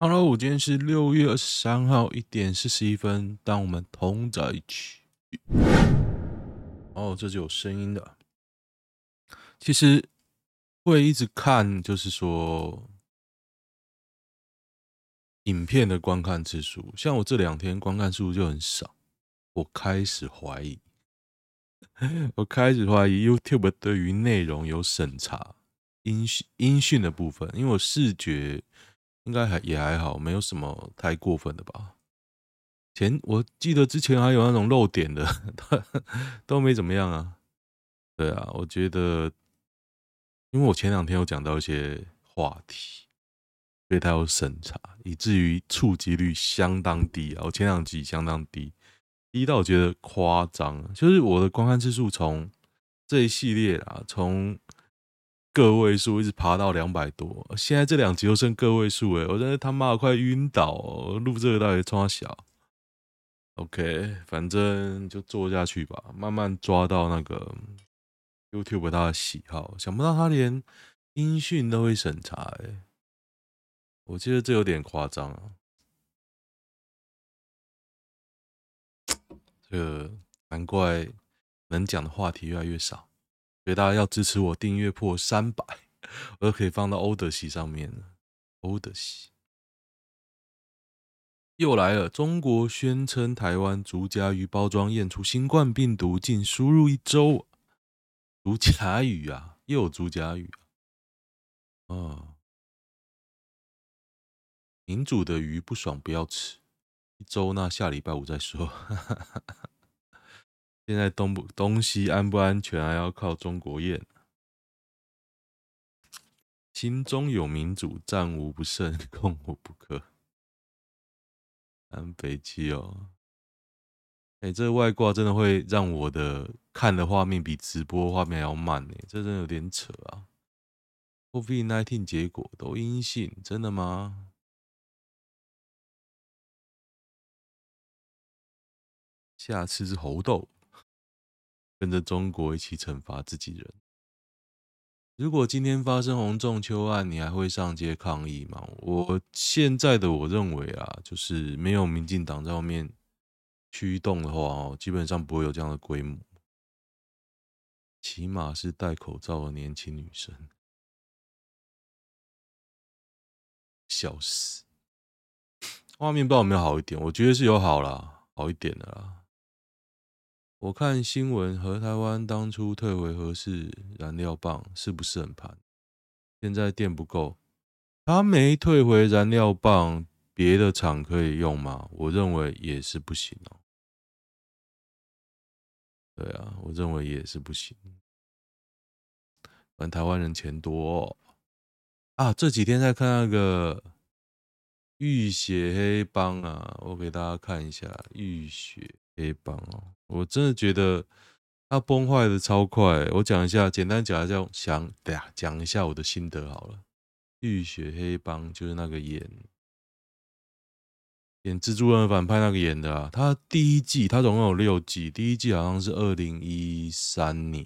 Hello，我今天是六月二十三号一点四十一分，当我们同在一起。哦，这就有声音的。其实会一直看，就是说影片的观看次数，像我这两天观看次数就很少，我开始怀疑，我开始怀疑 YouTube 对于内容有审查音讯音讯的部分，因为我视觉。应该还也还好，没有什么太过分的吧。前我记得之前还有那种漏点的，都没怎么样啊。对啊，我觉得，因为我前两天有讲到一些话题，所以它有审查，以至于触及率相当低啊。我前两集相当低，低到我觉得夸张。就是我的观看次数从这一系列啊，从。个位数一直爬到两百多，现在这两集又剩个位数哎，我真的他妈快晕倒哦！录这个到底冲小？OK，反正就做下去吧，慢慢抓到那个 YouTube 他的喜好。想不到他连音讯都会审查哎，我觉得这有点夸张啊。这个难怪能讲的话题越来越少。所以大家要支持我，订阅破三百，我就可以放到欧德西上面了。欧德西又来了，中国宣称台湾竹夹鱼包装验出新冠病毒，仅输入一周。竹夹鱼啊，又有竹夹鱼啊！啊，民主的鱼不爽不要吃，一周那下礼拜五再说。哈哈哈哈现在东不东西安不安全，还要靠中国验。心中有民主，战无不胜，攻无不克。安北基哦，哎，这外挂真的会让我的看的画面比直播画面还要慢呢，这真的有点扯啊！COVID-19 结果都阴性，真的吗？下次是猴痘。跟着中国一起惩罚自己人。如果今天发生洪仲丘案，你还会上街抗议吗？我现在的我认为啊，就是没有民进党在后面驱动的话哦，基本上不会有这样的规模。起码是戴口罩的年轻女生，笑死！画面不知道有没有好一点？我觉得是有好啦，好一点的啦。我看新闻，和台湾当初退回核四燃料棒是不是很盘？现在电不够，他没退回燃料棒，别的厂可以用吗？我认为也是不行哦。对啊，我认为也是不行。反正台湾人钱多。啊，这几天在看那个浴血黑帮啊，我给大家看一下浴血黑帮哦。我真的觉得它崩坏的超快。我讲一下，简单讲一下，想对呀，讲一下我的心得好了。浴血黑帮就是那个演演蜘蛛人反派那个演的啊。他第一季他总共有六季，第一季好像是二零一三年，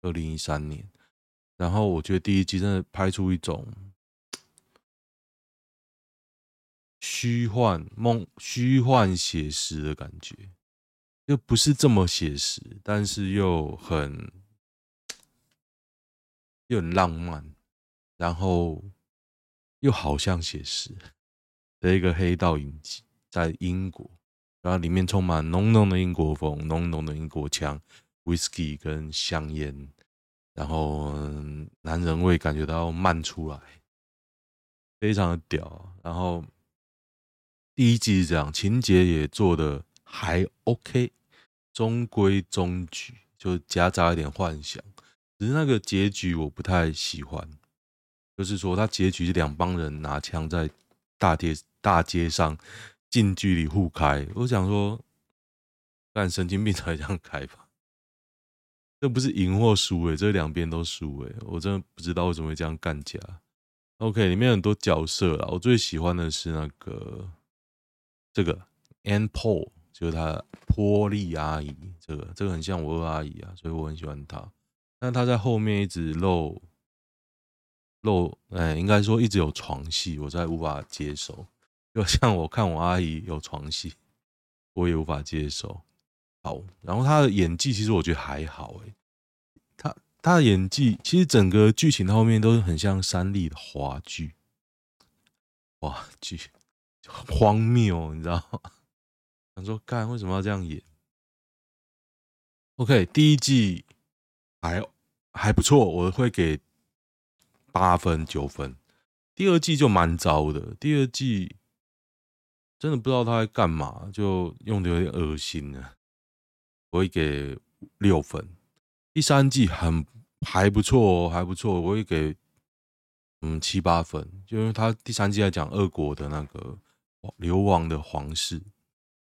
二零一三年。然后我觉得第一季真的拍出一种虚幻梦、虚幻写实的感觉。又不是这么写实，但是又很又很浪漫，然后又好像写实的一个黑道影集，在英国，然后里面充满浓浓的英国风、浓浓的英国腔、whisky 跟香烟，然后男人味感觉到漫出来，非常的屌。然后第一季是这样，情节也做的还 OK。中规中矩，就夹杂一点幻想，只是那个结局我不太喜欢。就是说，他结局是两帮人拿枪在大街大街上近距离互开。我想说，干神经病才这样开吧？这不是赢或输诶，这两边都输诶。我真的不知道为什么会这样干架。OK，里面很多角色啊，我最喜欢的是那个这个 Ann Paul。就是他波莉阿姨，这个这个很像我二阿姨啊，所以我很喜欢她。但她在后面一直露漏，哎，应该说一直有床戏，我才无法接受。就像我看我阿姨有床戏，我也无法接受。好，然后她的演技其实我觉得还好，哎，她她的演技其实整个剧情后面都是很像三立的华剧，华剧荒谬，你知道吗？想说，干为什么要这样演？OK，第一季还还不错，我会给八分九分。第二季就蛮糟的，第二季真的不知道他在干嘛，就用的有点恶心了。我会给六分。第三季很还不错，还不错，我会给嗯七八分，就因为他第三季在讲俄国的那个流亡的皇室。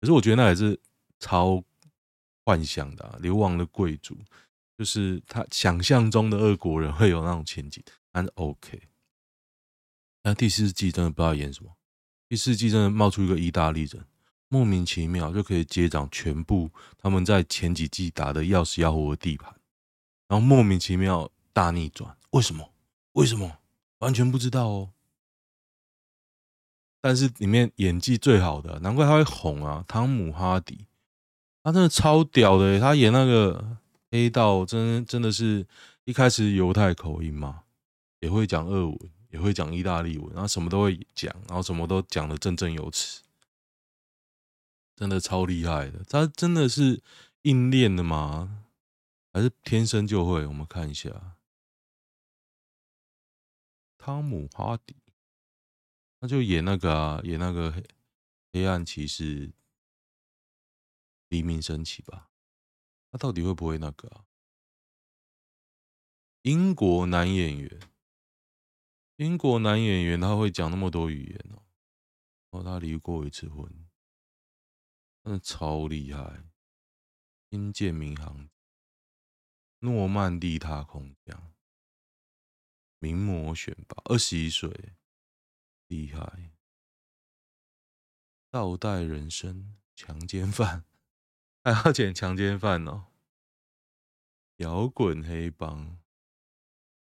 可是我觉得那也是超幻想的、啊，流亡的贵族，就是他想象中的俄国人会有那种前景，但是 OK。那第四季真的不知道演什么，第四季真的冒出一个意大利人，莫名其妙就可以接掌全部他们在前几季打的要死要活的地盘，然后莫名其妙大逆转，为什么？为什么？完全不知道哦。但是里面演技最好的，难怪他会红啊！汤姆哈迪，他真的超屌的，他演那个黑道，真真的是一开始犹太口音嘛，也会讲俄文，也会讲意大利文，然后什么都会讲，然后什么都讲的振振有词，真的超厉害的。他真的是硬练的吗？还是天生就会？我们看一下，汤姆哈迪。他就演那个啊，演那个黑暗骑士黎明升起吧。他到底会不会那个啊？英国男演员，英国男演员他会讲那么多语言哦。哦，他离过一次婚，真的超厉害。星舰民航，诺曼底他空降，名模选拔，二十一岁。厉害！倒带人生，强奸犯 还要剪强奸犯哦。摇滚黑帮，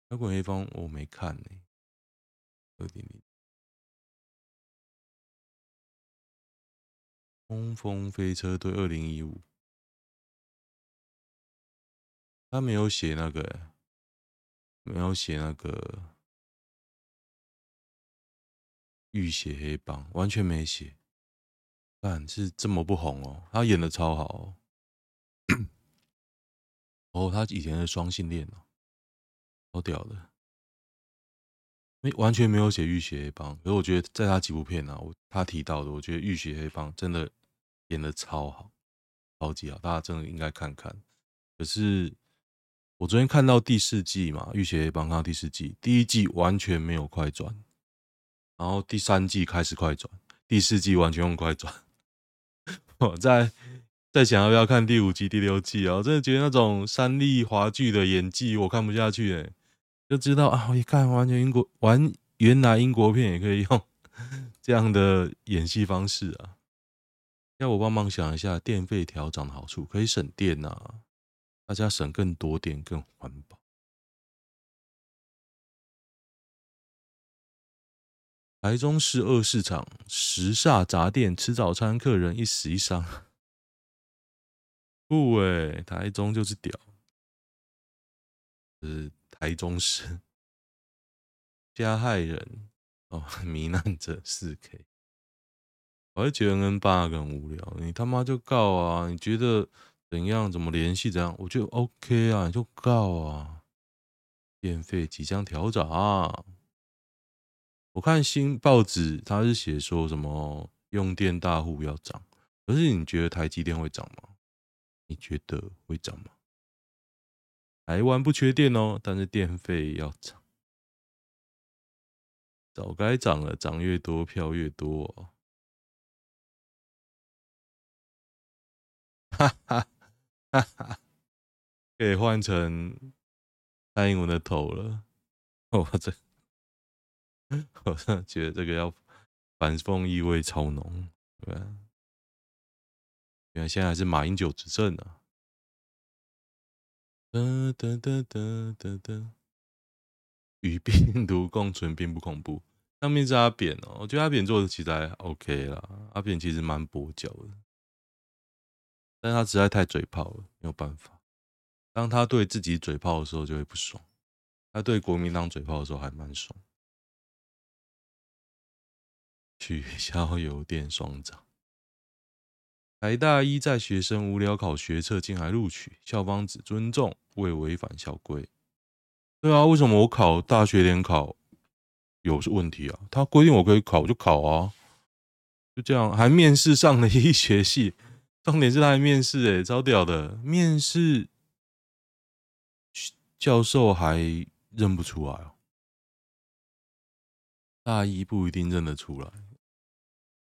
摇滚黑帮我没看呢。二点零，冲锋飞车队二零一五，他没有写那个，没有写那个。浴血黑帮完全没写，但是这么不红哦。他演的超好哦。哦，他以前是双性恋哦，好屌的。没完全没有写浴血黑帮，可是我觉得在他几部片啊，我他提到的，我觉得浴血黑帮真的演的超好，超级好，大家真的应该看看。可是我昨天看到第四季嘛，浴血黑帮看到第四季，第一季完全没有快转。然后第三季开始快转，第四季完全用快转。我在在想要不要看第五季、第六季啊？我真的觉得那种三立华剧的演技我看不下去哎，就知道啊，我一看完全英国玩，原来英国片也可以用 这样的演戏方式啊！要我帮忙想一下，电费调涨的好处，可以省电呐、大家省更多电，更环保。台中市二市场时下杂店吃早餐，客人一死一伤。不诶，台中就是屌，是台中市加害人哦，糜烂者四 K。我还觉得 N8 很无聊，你他妈就告啊！你觉得怎样？怎么联系？怎样？我觉得 OK 啊，你就告啊！电费即将调涨。我看新报纸，他是写说什么用电大户要涨，可是你觉得台积电会涨吗？你觉得会涨吗？台湾不缺电哦，但是电费要涨，早该涨了，涨越多票越多哦。哈哈哈哈，可以换成蔡英文的头了，我这。我真的觉得这个要反讽意味超浓，对吧？原来现在还是马英九执政呢。哒哒哒哒哒哒，与病毒共存并不恐怖。上面是阿扁哦，我觉得阿扁做的其实还 OK 啦。阿扁其实蛮跛脚的，但他实在太嘴炮了，没有办法。当他对自己嘴炮的时候，就会不爽；他对国民党嘴炮的时候，还蛮爽。取消邮电双涨。台大一在学生无聊考学测竟还录取，校方只尊重，未违反校规。对啊，为什么我考大学联考？有问题啊！他规定我可以考，我就考啊，就这样。还面试上了医学系，重点是他还面试，哎，超屌的！面试教授还认不出来哦，大一不一定认得出来。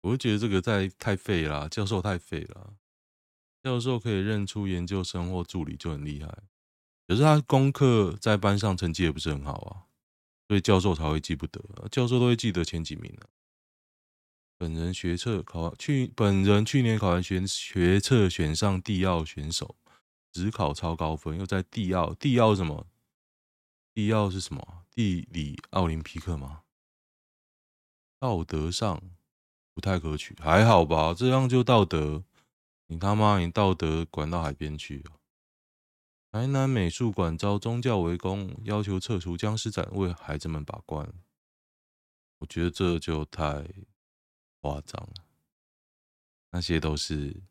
我就觉得这个太太废了，教授太废了。教授可以认出研究生或助理就很厉害，可是他功课在班上成绩也不是很好啊。所以教授才会记不得，教授都会记得前几名的。本人学测考去，本人去年考完学学测选上地奥选手，只考超高分，又在地奥地奥什么？地奥是什么？地理奥林匹克吗？道德上不太可取，还好吧？这样就道德？你他妈你道德管到海边去？台南美术馆遭宗教围攻，要求撤除僵尸展，为孩子们把关。我觉得这就太夸张了，那些都是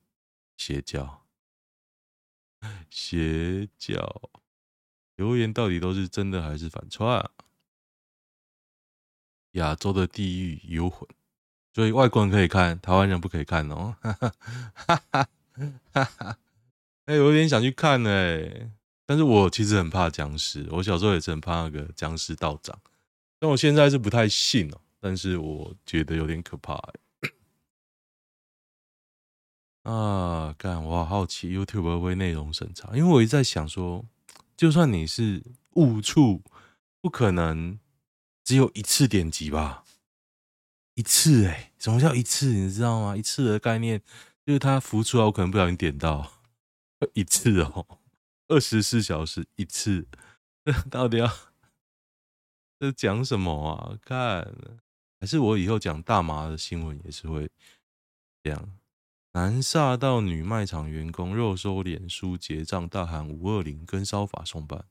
邪教，邪教。留言到底都是真的还是反串？亚洲的地狱幽魂，所以外国人可以看，台湾人不可以看哦。哈哈哈哈哈。哎、有点想去看哎、但是我其实很怕僵尸。我小时候也是很怕那个僵尸道长，但我现在是不太信哦。但是我觉得有点可怕、欸。啊，干！我好好奇 YouTube 会不会内容审查？因为我一直在想说，就算你是误触，不可能只有一次点击吧？一次哎、什么叫一次？你知道吗？一次的概念就是它浮出来，我可能不小心点到。一次哦，二十四小时一次，这 到底要 这讲什么啊？看，还是我以后讲大麻的新闻也是会这样。男煞到女卖场员工肉收脸书结账，大喊五二零跟骚法送办。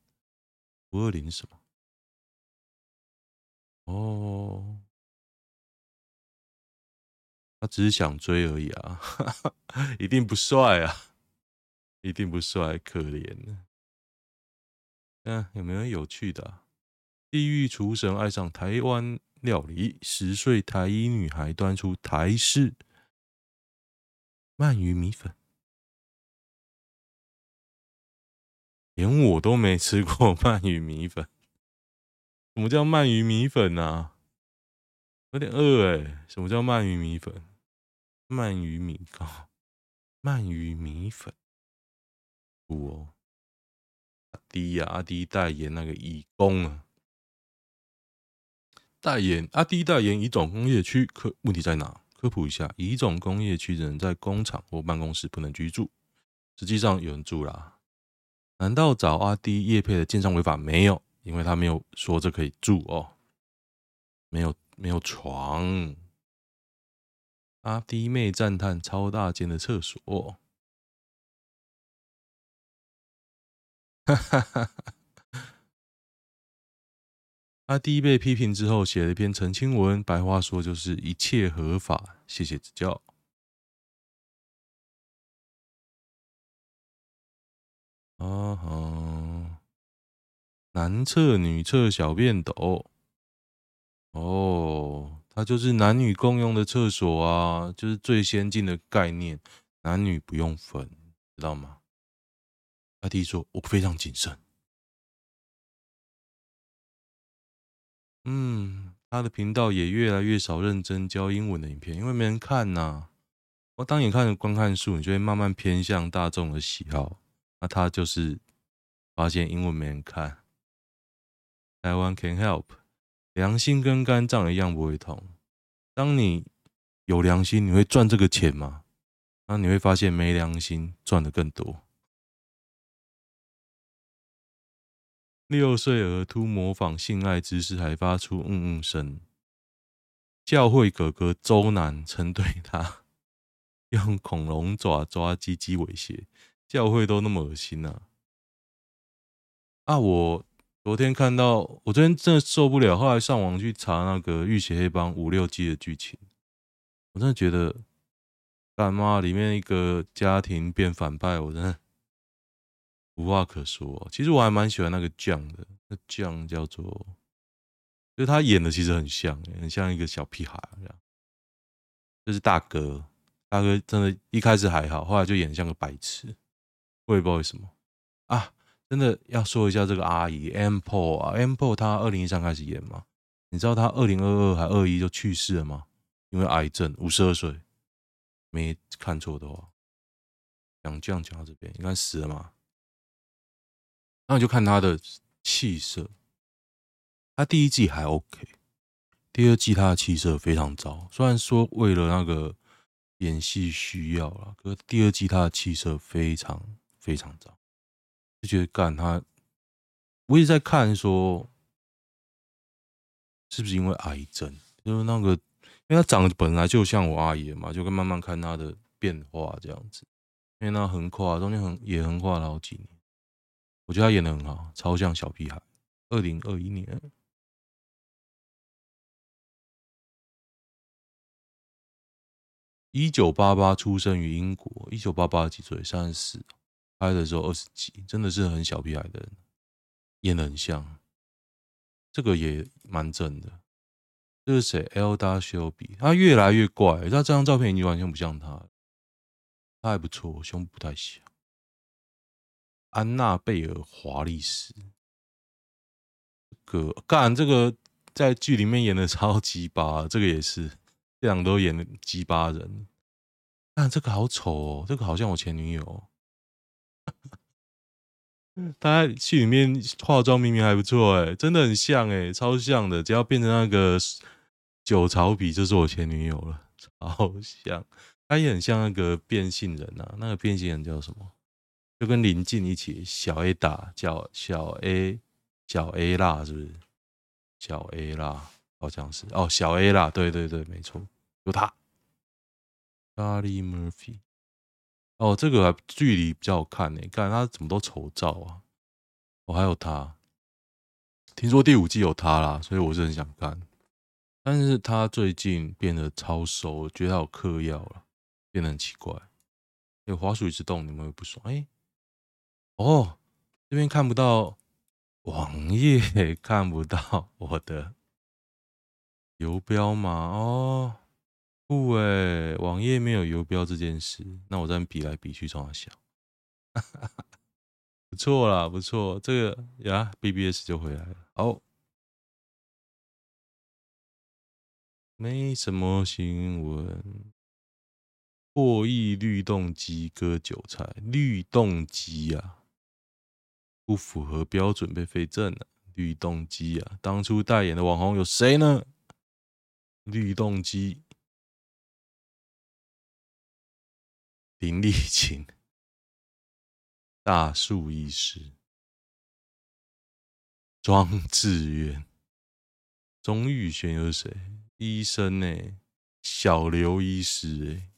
五二零什么？哦，他只是想追而已啊，一定不帅啊。一定不帅，可怜。嗯，有没有有趣的？地狱厨神爱上台湾料理，十岁台一女孩端出台式鳗鱼米粉，连我都没吃过 鳗鱼米粉。什么叫鳗鱼米粉啊？有点饿哎。什么叫鳗鱼米粉？鳗鱼米糕，鳗鱼米粉。哦，阿滴呀，阿迪代言那个乙工啊，代言阿迪代言乙种工业区，科问题在哪？科普一下，乙种工业区人在工厂或办公室不能居住，实际上有人住啦。难道找阿迪业配的建商违法？没有，因为他没有说这可以住哦，没有没有床。阿弟妹赞叹超大间的厕所。哈哈哈哈！阿弟被批评之后，写了一篇澄清文，白话说就是一切合法，谢谢指教。啊哈！男厕女厕小便斗，哦，它就是男女共用的厕所啊，就是最先进的概念，男女不用分，知道吗？阿弟说：“我非常谨慎。”嗯，他的频道也越来越少认真教英文的影片，因为没人看呐、我当你看观看数，你就会慢慢偏向大众的喜好。那他就是发现英文没人看。台湾 can help，良心跟肝脏一样不会痛。当你有良心，你会赚这个钱吗？那你会发现没良心赚的更多。六岁儿突模仿性爱姿势，还发出嗯嗯声。教会哥哥周南曾对他用恐龙爪抓鸡鸡猥亵，教会都那么恶心啊！啊，我昨天看到，我昨天真的受不了，后来上网去查那个《浴血黑帮》五六季的剧情，我真的觉得，干妈里面一个家庭变反派，我真的无话可说。其实我还蛮喜欢那个酱的，那酱叫做。就他演的其实很像，很像一个小屁孩这样。就是大哥，大哥真的，一开始还好，后来就演像个白痴。我也不知道为什么啊！真的要说一下这个阿姨 Ample 啊，Ample 她二零一三开始演嘛？你知道她二零二二还二一就去世了吗？因为癌症，五十二岁，没看错的话。讲这样讲到这边，应该死了嘛？那你就看她的气色。他第一季还 OK，第二季他的气色非常糟。虽然说为了那个演戏需要啦，可是第二季他的气色非常非常糟，就觉得干他。我一直在看说，是不是因为癌症？就是那个，因为他长得本来就像我阿爷嘛，就跟慢慢看他的变化这样子。因为那横跨中间横也横跨了好几年，我觉得他演的很好，超像小屁孩。二零二一年。一九八八出生于英国，一九八八几岁？三十四，拍的时候二十几，真的是很小屁孩的人，演得很像。这个也蛮正的。这是谁？Elder Shelby，他越来越怪，他这张照片已经完全不像他。他还不错，胸部不太小。安娜贝尔华丽斯，这个干这个在剧里面演的超级巴，这个也是。这两个都演的鸡巴人，但这个好丑哦，这个好像我前女友。他戏里面化妆明明还不错哎，真的很像哎，超像的。只要变成那个酒槽鼻，就是我前女友了，超像。他也很像那个变性人啊，那个变性人叫什么？就跟林静一起，小 A 打叫小 A 小 A 辣是不是？小 A 辣。好像是哦，小 A 啦，对对对，没错，有他，Charlie Murphy。哦，这个距离比较好看呢，看他怎么都丑照啊。哦，还有他，听说第五季有他啦，所以我是很想看。但是他最近变得超瘦，我觉得他有嗑药了，变得很奇怪。有滑鼠一直动，你们会不爽？哎，哦，这边看不到网页，看不到我的。游标吗？哦，不诶，网页没有游标这件事，那我这样比来比去，从哪想？不错啦，不错，这个呀，BBS 就回来了。好，没什么新闻。破亿律动机割韭菜，律动机啊，不符合标准被废证了。律动机啊，当初代言的网红有谁呢？律动机，林立青，大树医师，庄志远，钟玉轩又是谁？医生呢、欸？小刘医师诶、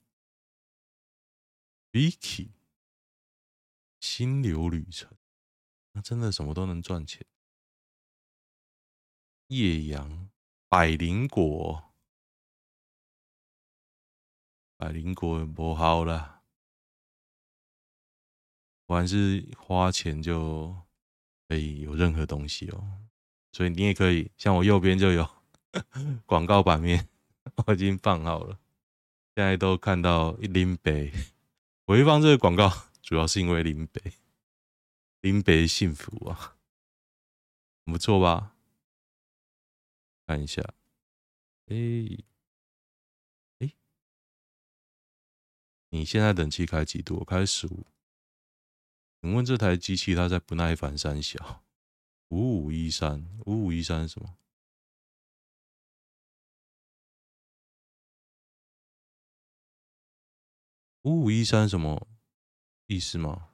欸、Vicky，心流旅程，那真的什么都能赚钱。叶阳，百灵果。百灵果不好了，我还是花钱就可以有任何东西哦，所以你也可以，像我右边就有 广告版面，我已经放好了，现在都看到一林北，我会放这个广告，主要是因为林北，林北幸福啊，不错吧？看一下，哎、欸。你现在冷气开几度？我开十五。请问这台机器它在不耐烦三小？五五一三，五五一三什么？五五一三什么意思吗？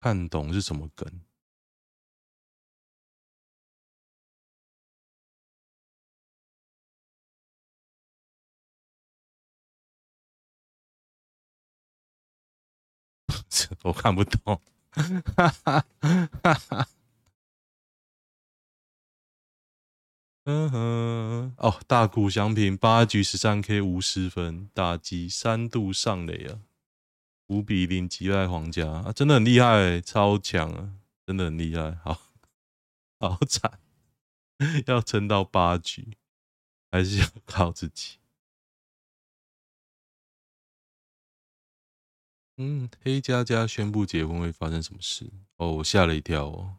看懂是什么梗？我看不懂。哈哈哈哈嗯哼，哦，大谷翔平八局十三 K 无失分，打击三度上垒啊，五比零击败皇家啊，真的很厉害，超强啊，真的很厉害，好，好惨，要撑到八局，还是要靠自己。嗯，黑佳佳宣布结婚会发生什么事？哦，我吓了一跳哦。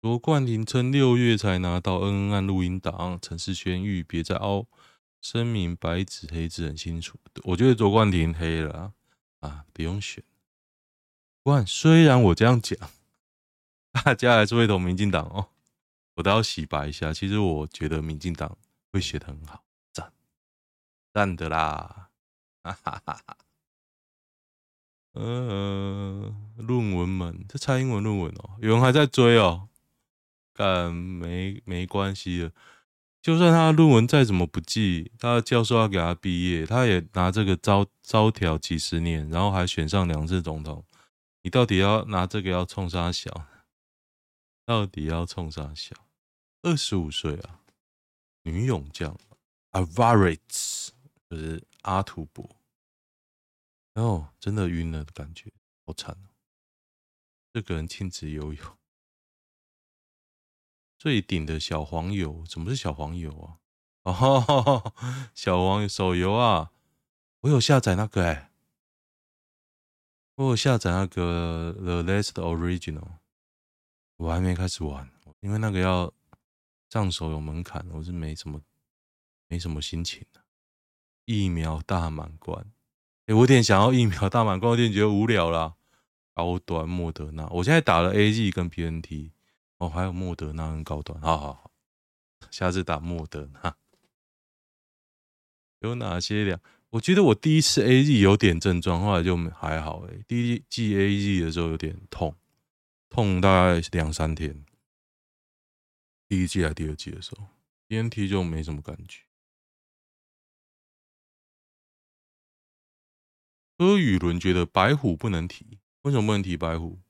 罗冠廷称六月才拿到恩恩案录音档，陈世轩欲别再凹，声明白纸黑字很清楚。我觉得罗冠廷黑了啊，不用选。不过虽然我这样讲，大家还是会投民进党哦。我都要洗白一下，其实我觉得民进党会写得很好，赞赞的啦，哈哈哈哈。呃，论文们，这蔡英文论文哦，有人还在追哦。干没没关系了，就算他论文再怎么不济，他的教授要给他毕业，他也拿这个招招条几十年，然后还选上两次总统，你到底要拿这个要冲啥小？到底要冲啥小？二十五岁啊，女勇将，Avaritz，就是阿图伯，哦，真的晕了的感觉，好惨哦，这个人亲自游泳。最顶的小黄油，怎么是小黄油啊？哦，小黄油手游啊，我有下载那个哎、我有下载那个 The Last Original，我还没开始玩，因为那个要上手有门槛，我是没什么没什么心情的。疫苗大满贯，欸，我有点想要疫苗大满贯，我有点觉得无聊啦。高端莫德纳，我现在打了 A G 跟 BNT。哦，还有莫德纳跟高端，好好好，下次打莫德纳。有哪些两？我觉得我第一次 A G 有点症状，后来就还好。哎，第一季 A G 的时候有点痛，痛大概两三天。第一季还第二季的时候，B N T 就没什么感觉。柯宇伦觉得白虎不能提，为什么不能提白虎？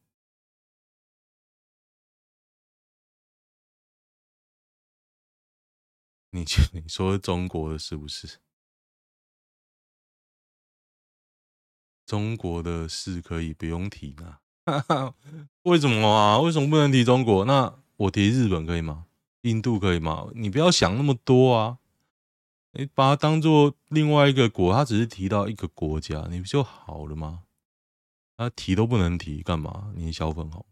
你你说中国的是不是？中国的事可以不用提吗？为什么啊？为什么不能提中国？那我提日本可以吗？印度可以吗？你不要想那么多啊！你把它当做另外一个国，他只是提到一个国家，你不就好了吗？他提都不能提，干嘛？你小粉红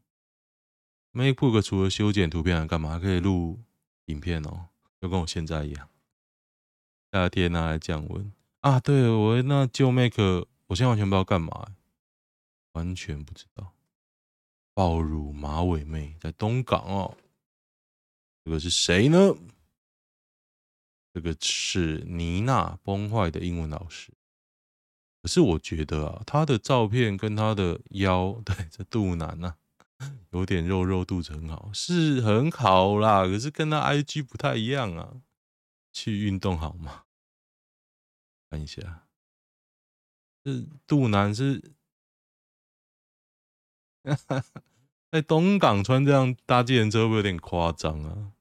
，MacBook 除了修剪图片还干嘛？可以录影片哦。就跟我现在一样，夏天拿来降温啊！对我那旧 Mac，我现在完全不知道干嘛，完全不知道。爆乳马尾妹在东港哦，这个是谁呢？这个是妮娜崩坏的英文老师。可是我觉得啊，他的照片跟他的腰，对，这肚腩呐、啊。有点肉肉，肚子很好，是很好啦。可是跟他 IG 不太一样啊。去运动好吗？看一下，这肚腩是 在东港穿这样搭计程车会不会有点夸张啊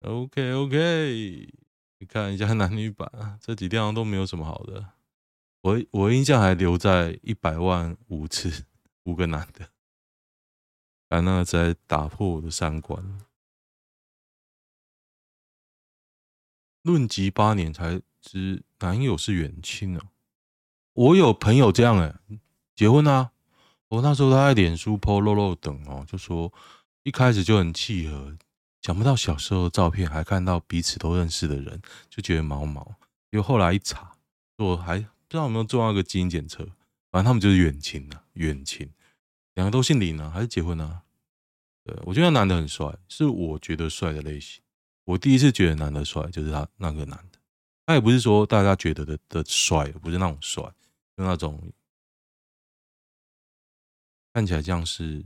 ？OK OK，你看一下男女版啊，这几天都没有什么好的。我我印象还留在一百万五次五个男的，啊，那在打破我的三观。论及八年才知男友是远亲哦，我有朋友这样哎、欸，结婚啊，我那时候他在脸书 po 肉肉等哦，就说一开始就很契合，想不到小时候的照片还看到彼此都认识的人，就觉得毛毛。因为后来一查，我还。不知道有没有做那个基因检测，反正他们就是远亲啊，远亲，两个都姓林啊，还是结婚啊？对，我觉得男的很帅，是我觉得帅的类型。我第一次觉得男的帅，就是他那个男的，他也不是说大家觉得的的帅，不是那种帅，就那种看起来像是，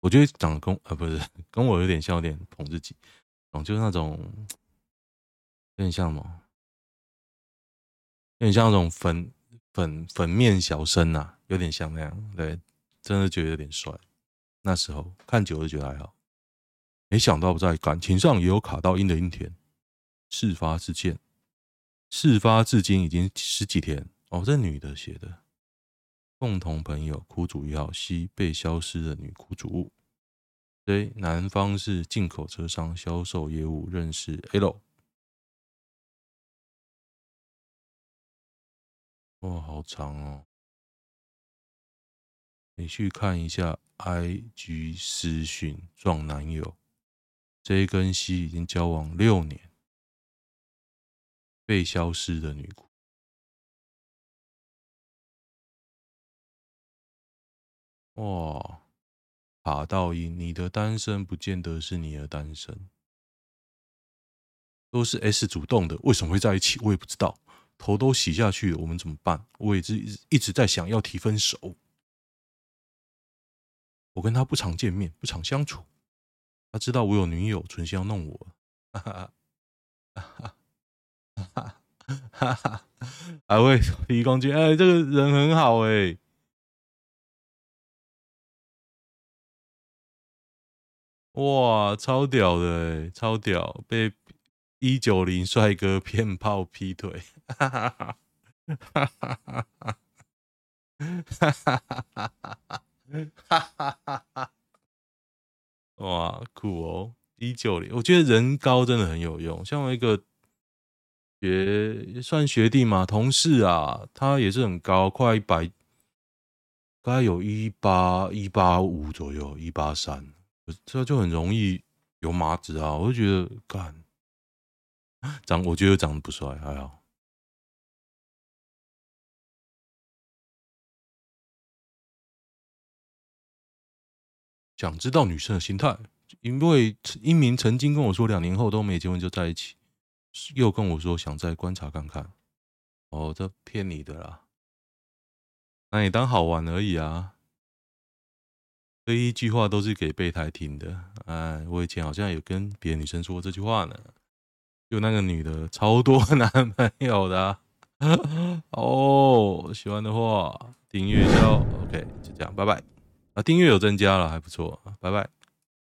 我觉得长得跟啊不是跟我有点像，有点捧自己，哦，就是那种有点像什么，有点像那种粉粉粉面小生呐、啊，有点像那样，对，真的觉得有点帅。那时候看久了觉得还好，没想到在感情上也有卡到阴的阴天。事发事件，事发至今已经十几天哦。这女的写的，共同朋友苦主一号西被消失的女苦主物。对，男方是进口车商销售业务，认识 L。哇，好长哦！你去看一下 IG 私讯撞男友，J 跟 C 已经交往六年。被消失的女哇！卡到阴，你的单身不见得是你的单身，都是 S 主动的，为什么会在一起？我也不知道，头都洗下去了，我们怎么办？我也是一直在想要提分手。我跟他不常见面，不常相处，他知道我有女友，存心要弄我。哈哈哈哈。哈，哈哈，还会提供金，哎，这个人很好哎、哇，超屌的、超屌，被一九零帅哥骗炮劈腿，哈哈哈，哈哈哈，哈哈哈哈哈哈哈，哇，酷哦，一九零，我觉得人高真的很有用，像我一个。学算学弟嘛，同事啊，他也是很高，快一百，大概有一八一八五左右，一八三，这就很容易有麻子啊。我就觉得，干，长，我觉得长得不帅，还好。想知道女生的心态，因为一明曾经跟我说，两年后都没结婚就在一起。又跟我说想再观察看看，哦，这骗你的啦，那你当好玩而已啊。这一句话都是给备胎听的。哎，我以前好像有跟别的女生说过这句话呢。就那个女的超多男朋友的啊。哦，喜欢的话订阅一下。OK，就这样，拜拜。啊，订阅有增加了，还不错。拜拜。